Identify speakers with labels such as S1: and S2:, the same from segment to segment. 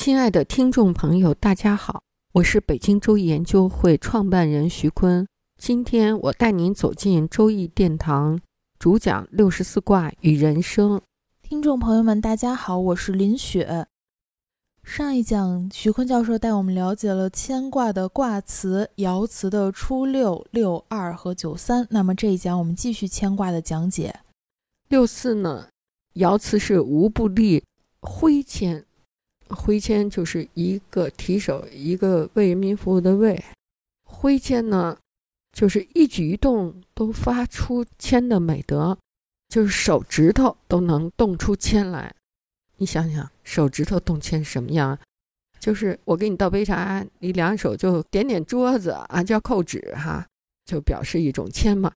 S1: 亲爱的听众朋友，大家好，我是北京周易研究会创办人徐坤。今天我带您走进周易殿堂，主讲六十四卦与人生。
S2: 听众朋友们，大家好，我是林雪。上一讲，徐坤教授带我们了解了牵挂的卦辞，爻辞的初六、六二和九三。那么这一讲，我们继续牵挂的讲解。
S1: 六四呢，爻辞是无不利，挥谦。挥谦就是一个提手，一个为人民服务的为。挥谦呢，就是一举一动都发出谦的美德，就是手指头都能动出谦来。你想想，手指头动谦什么样？就是我给你倒杯茶，你两手就点点桌子啊，叫扣指哈，就表示一种谦嘛。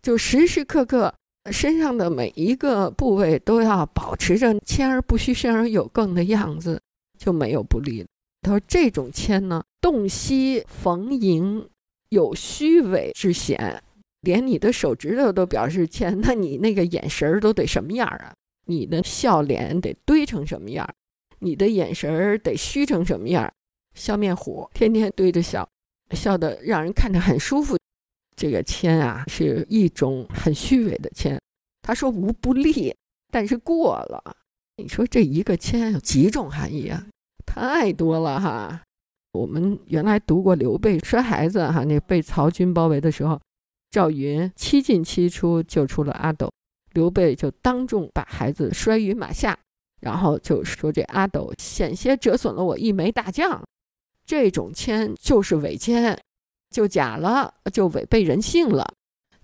S1: 就时时刻刻身上的每一个部位都要保持着谦而不虚、慎而有更的样子。就没有不利。他说：“这种谦呢，洞悉逢迎，有虚伪之嫌，连你的手指头都表示谦，那你那个眼神儿都得什么样啊？你的笑脸得堆成什么样？你的眼神儿得虚成什么样？笑面虎天天对着笑，笑得让人看着很舒服。这个谦啊，是一种很虚伪的谦。他说无不利，但是过了。你说这一个谦有几种含义啊？”太多了哈！我们原来读过刘备摔孩子哈，那被曹军包围的时候，赵云七进七出救出了阿斗，刘备就当众把孩子摔于马下，然后就说这阿斗险些折损了我一枚大将，这种谦就是伪谦，就假了，就违背人性了，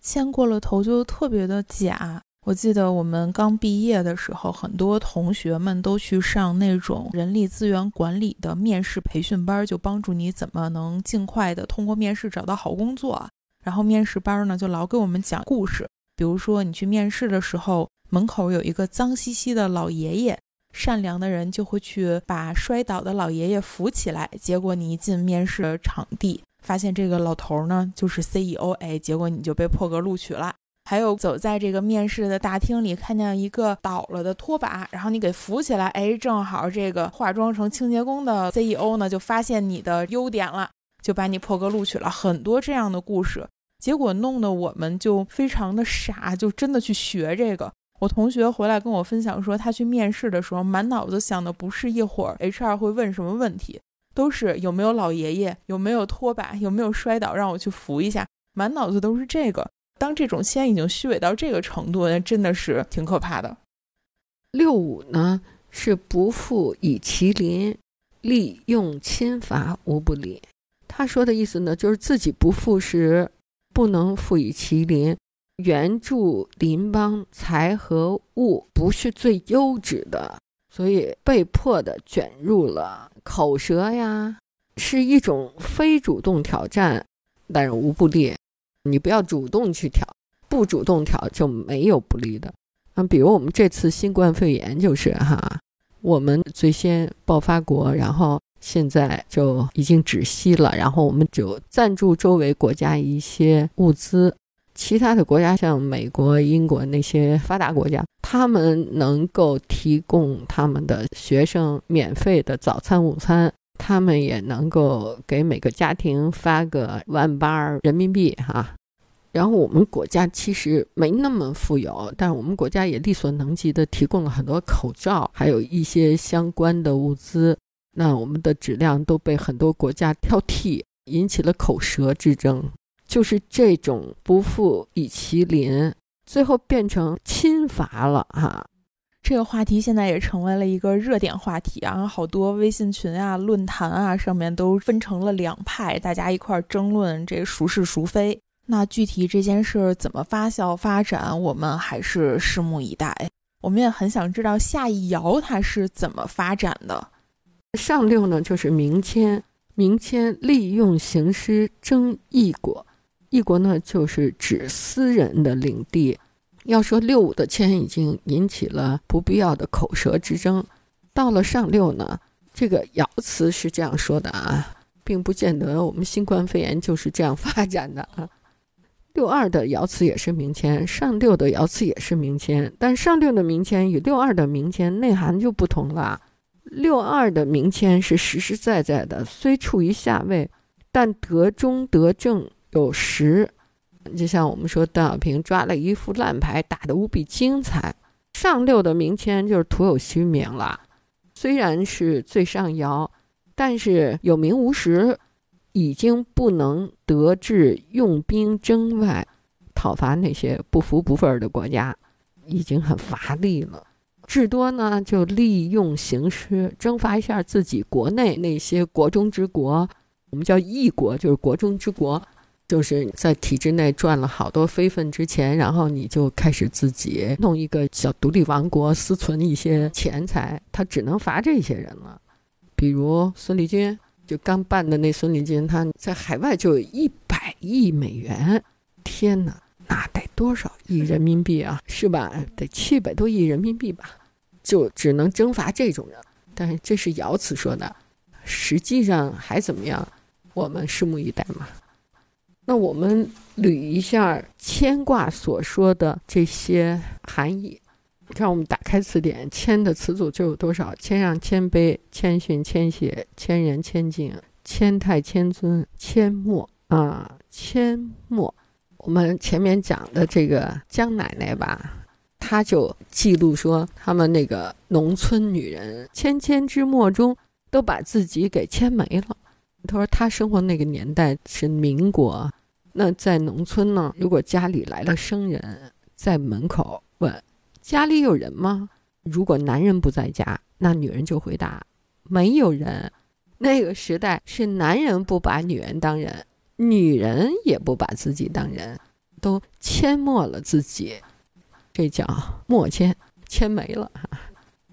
S2: 谦过了头就特别的假。我记得我们刚毕业的时候，很多同学们都去上那种人力资源管理的面试培训班，就帮助你怎么能尽快的通过面试找到好工作。然后面试班呢，就老给我们讲故事，比如说你去面试的时候，门口有一个脏兮兮的老爷爷，善良的人就会去把摔倒的老爷爷扶起来。结果你一进面试场地，发现这个老头呢就是 CEO，哎，结果你就被破格录取了。还有走在这个面试的大厅里，看见一个倒了的拖把，然后你给扶起来，哎，正好这个化妆成清洁工的 CEO 呢，就发现你的优点了，就把你破格录取了。很多这样的故事，结果弄得我们就非常的傻，就真的去学这个。我同学回来跟我分享说，他去面试的时候，满脑子想的不是一会儿 HR 会问什么问题，都是有没有老爷爷，有没有拖把，有没有摔倒，让我去扶一下，满脑子都是这个。当这种谦已经虚伪到这个程度，那真的是挺可怕的。
S1: 六五呢是不负以其邻，利用侵伐无不利。他说的意思呢，就是自己不负时，不能负以其邻，援助邻邦财和物不是最优质的，所以被迫的卷入了口舌呀，是一种非主动挑战，但是无不利。你不要主动去挑，不主动挑就没有不利的。啊，比如我们这次新冠肺炎就是哈，我们最先爆发国，然后现在就已经止息了，然后我们就赞助周围国家一些物资。其他的国家像美国、英国那些发达国家，他们能够提供他们的学生免费的早餐、午餐。他们也能够给每个家庭发个万八人民币哈，然后我们国家其实没那么富有，但是我们国家也力所能及的提供了很多口罩，还有一些相关的物资。那我们的质量都被很多国家挑剔，引起了口舌之争。就是这种不富以其邻，最后变成侵伐了哈。
S2: 这个话题现在也成为了一个热点话题啊，好多微信群啊、论坛啊上面都分成了两派，大家一块儿争论这孰是孰非。那具体这件事怎么发酵发展，我们还是拭目以待。我们也很想知道下一爻它是怎么发展的。
S1: 上六呢，就是明谦，明谦利用行师争异国，异国呢就是指私人的领地。要说六五的谦已经引起了不必要的口舌之争，到了上六呢，这个爻辞是这样说的啊，并不见得我们新冠肺炎就是这样发展的啊。六二的爻辞也是明谦，上六的爻辞也是明谦，但上六的明谦与六二的明谦内涵就不同了。六二的明谦是实实在在的，虽处于下位，但得中得正有实。就像我们说邓小平抓了一副烂牌，打得无比精彩。上六的明谦就是徒有虚名了，虽然是最上爻，但是有名无实。已经不能得志用兵征外，讨伐那些不服不忿的国家，已经很乏力了。至多呢，就利用形势征伐一下自己国内那些国中之国，我们叫异国，就是国中之国，就是在体制内赚了好多非分之钱，然后你就开始自己弄一个小独立王国，私存一些钱财，他只能罚这些人了，比如孙立军。就刚办的那孙立军，他在海外就有一百亿美元，天哪，那得多少亿人民币啊？是吧？得七百多亿人民币吧？就只能征伐这种人。但是这是爻辞说的，实际上还怎么样？我们拭目以待嘛。那我们捋一下牵挂所说的这些含义。你看我们打开词典，谦的词组就有多少？谦让、谦卑、谦逊、谦协、谦人、谦敬、谦泰、谦尊、谦默啊，谦默。我们前面讲的这个江奶奶吧，她就记录说，他们那个农村女人谦谦之末中都把自己给谦没了。他说他生活那个年代是民国，那在农村呢，如果家里来了生人，在门口问。家里有人吗？如果男人不在家，那女人就回答没有人。那个时代是男人不把女人当人，女人也不把自己当人，都谦没了自己，这叫默谦，谦没了。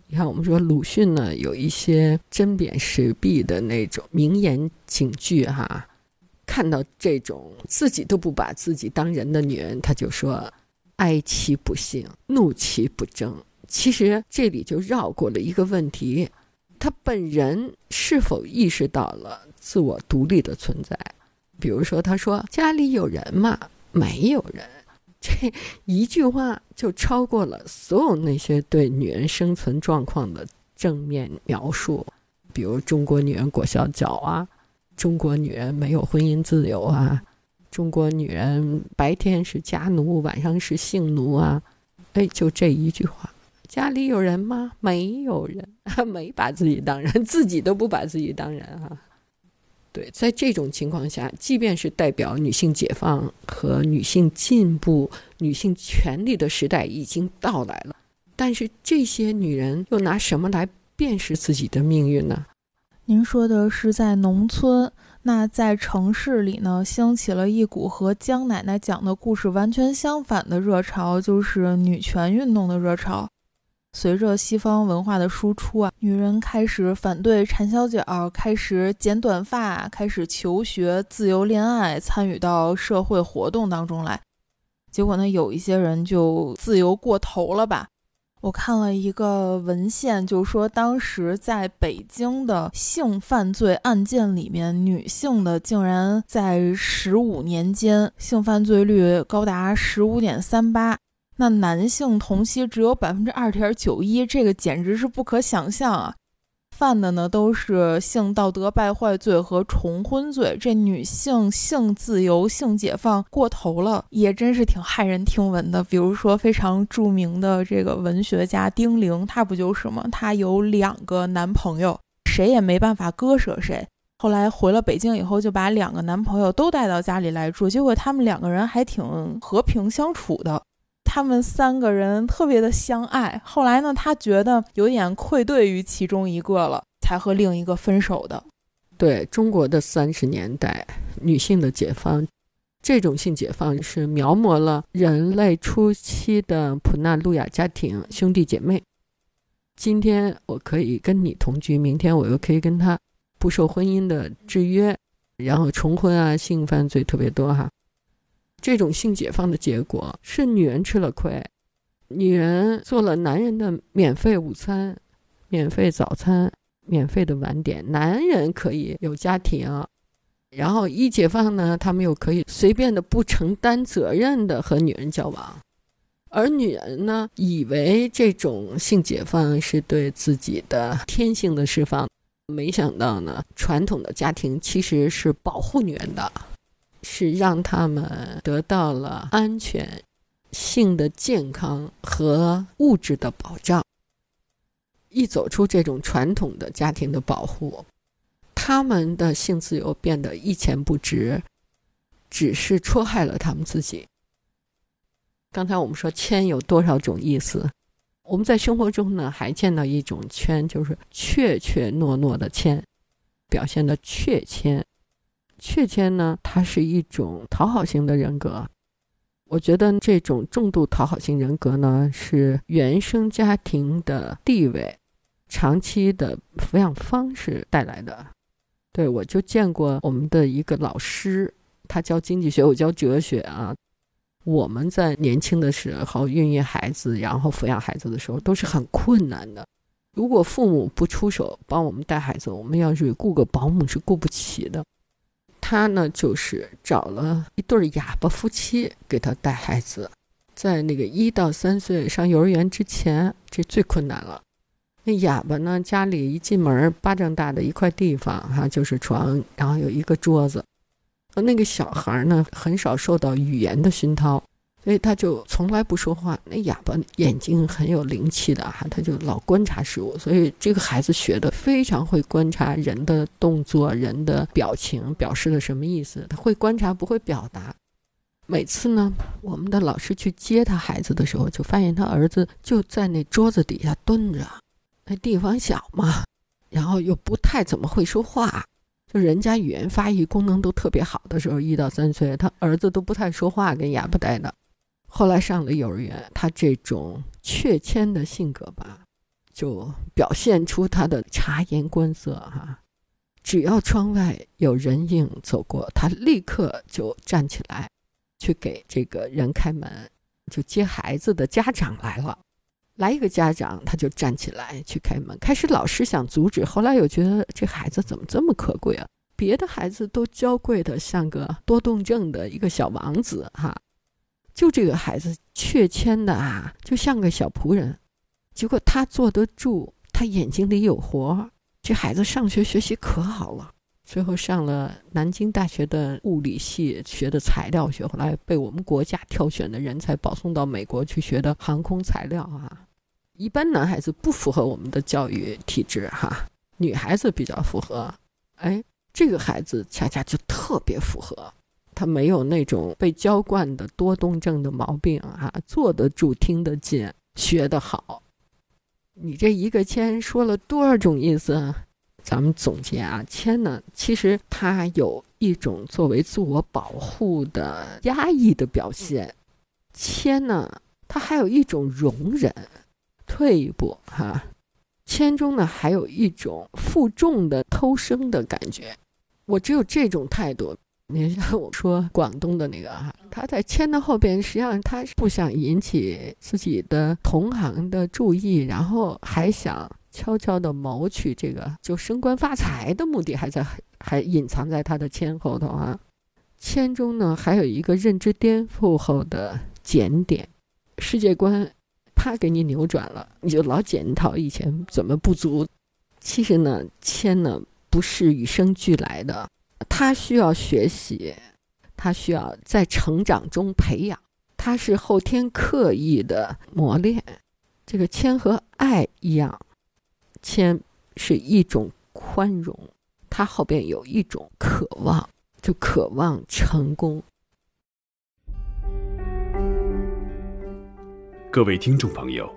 S1: 你看，我们说鲁迅呢，有一些针砭时弊的那种名言警句哈，看到这种自己都不把自己当人的女人，他就说。哀其不幸，怒其不争。其实这里就绕过了一个问题：他本人是否意识到了自我独立的存在？比如说，他说家里有人吗？没有人。这一句话就超过了所有那些对女人生存状况的正面描述，比如中国女人裹小脚啊，中国女人没有婚姻自由啊。中国女人白天是家奴，晚上是性奴啊！哎，就这一句话，家里有人吗？没有人，没把自己当人，自己都不把自己当人啊！对，在这种情况下，即便是代表女性解放和女性进步、女性权利的时代已经到来了，但是这些女人又拿什么来辨识自己的命运呢？
S2: 您说的是在农村。那在城市里呢，兴起了一股和江奶奶讲的故事完全相反的热潮，就是女权运动的热潮。随着西方文化的输出啊，女人开始反对缠小脚，开始剪短发，开始求学、自由恋爱，参与到社会活动当中来。结果呢，有一些人就自由过头了吧。我看了一个文献，就说当时在北京的性犯罪案件里面，女性的竟然在十五年间性犯罪率高达十五点三八，那男性同期只有百分之二点九一，这个简直是不可想象啊！犯的呢都是性道德败坏罪和重婚罪，这女性性自由、性解放过头了，也真是挺骇人听闻的。比如说非常著名的这个文学家丁玲，她不就是吗？她有两个男朋友，谁也没办法割舍谁。后来回了北京以后，就把两个男朋友都带到家里来住，结果他们两个人还挺和平相处的。他们三个人特别的相爱，后来呢，他觉得有点愧对于其中一个了，才和另一个分手的。
S1: 对中国的三十年代女性的解放，这种性解放是描摹了人类初期的普纳路亚家庭兄弟姐妹。今天我可以跟你同居，明天我又可以跟他不受婚姻的制约，然后重婚啊，性犯罪特别多哈。这种性解放的结果是女人吃了亏，女人做了男人的免费午餐、免费早餐、免费的晚点，男人可以有家庭。然后一解放呢，他们又可以随便的、不承担责任的和女人交往，而女人呢，以为这种性解放是对自己的天性的释放，没想到呢，传统的家庭其实是保护女人的，是让他们得到了安全、性的健康和物质的保障。一走出这种传统的家庭的保护。他们的性自由变得一钱不值，只是戳害了他们自己。刚才我们说谦有多少种意思？我们在生活中呢，还见到一种谦，就是怯怯懦懦的谦，表现的怯谦。确切呢，它是一种讨好型的人格。我觉得这种重度讨好型人格呢，是原生家庭的地位、长期的抚养方式带来的。对，我就见过我们的一个老师，他教经济学，我教哲学啊。我们在年轻的时候孕育孩子，然后抚养孩子的时候，都是很困难的。如果父母不出手帮我们带孩子，我们要是雇个保姆是雇不起的。他呢，就是找了一对哑巴夫妻给他带孩子，在那个一到三岁上幼儿园之前，这最困难了。那哑巴呢？家里一进门，巴掌大的一块地方，哈，就是床，然后有一个桌子。那个小孩呢，很少受到语言的熏陶，所以他就从来不说话。那哑巴眼睛很有灵气的哈，他就老观察事物，所以这个孩子学的非常会观察人的动作、人的表情，表示的什么意思。他会观察，不会表达。每次呢，我们的老师去接他孩子的时候，就发现他儿子就在那桌子底下蹲着。那地方小嘛，然后又不太怎么会说话，就人家语言发育功能都特别好的时候，一到三岁，他儿子都不太说话，跟哑巴呆的。后来上了幼儿园，他这种怯谦的性格吧，就表现出他的察言观色哈。只要窗外有人影走过，他立刻就站起来，去给这个人开门，就接孩子的家长来了。来一个家长，他就站起来去开门。开始老师想阻止，后来又觉得这孩子怎么这么可贵啊？别的孩子都娇贵的像个多动症的一个小王子哈，就这个孩子怯谦的啊，就像个小仆人。结果他坐得住，他眼睛里有活。这孩子上学学习可好了，最后上了南京大学的物理系，学的材料学，后来被我们国家挑选的人才保送到美国去学的航空材料啊。一般男孩子不符合我们的教育体制哈，女孩子比较符合。哎，这个孩子恰恰就特别符合，他没有那种被娇惯的多动症的毛病啊，坐得住，听得进，学得好。你这一个谦说了多少种意思？咱们总结啊，谦呢，其实它有一种作为自我保护的压抑的表现。谦呢，它还有一种容忍。退一步哈，谦中呢还有一种负重的偷生的感觉。我只有这种态度。你像我说广东的那个哈，他在签的后边，实际上他是不想引起自己的同行的注意，然后还想悄悄的谋取这个就升官发财的目的，还在还隐藏在他的签后头啊。签中呢还有一个认知颠覆后的检点，世界观。啪给你扭转了，你就老检讨以前怎么不足。其实呢，签呢不是与生俱来的，他需要学习，他需要在成长中培养，他是后天刻意的磨练。这个谦和爱一样，谦是一种宽容，它后边有一种渴望，就渴望成功。
S3: 各位听众朋友，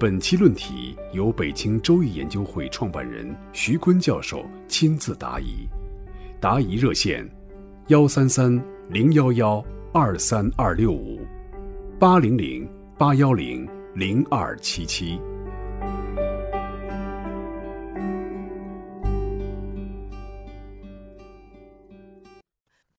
S3: 本期论题由北京周易研究会创办人徐坤教授亲自答疑，答疑热线：幺三三零幺幺二三二六五，八零零八幺零零二七七。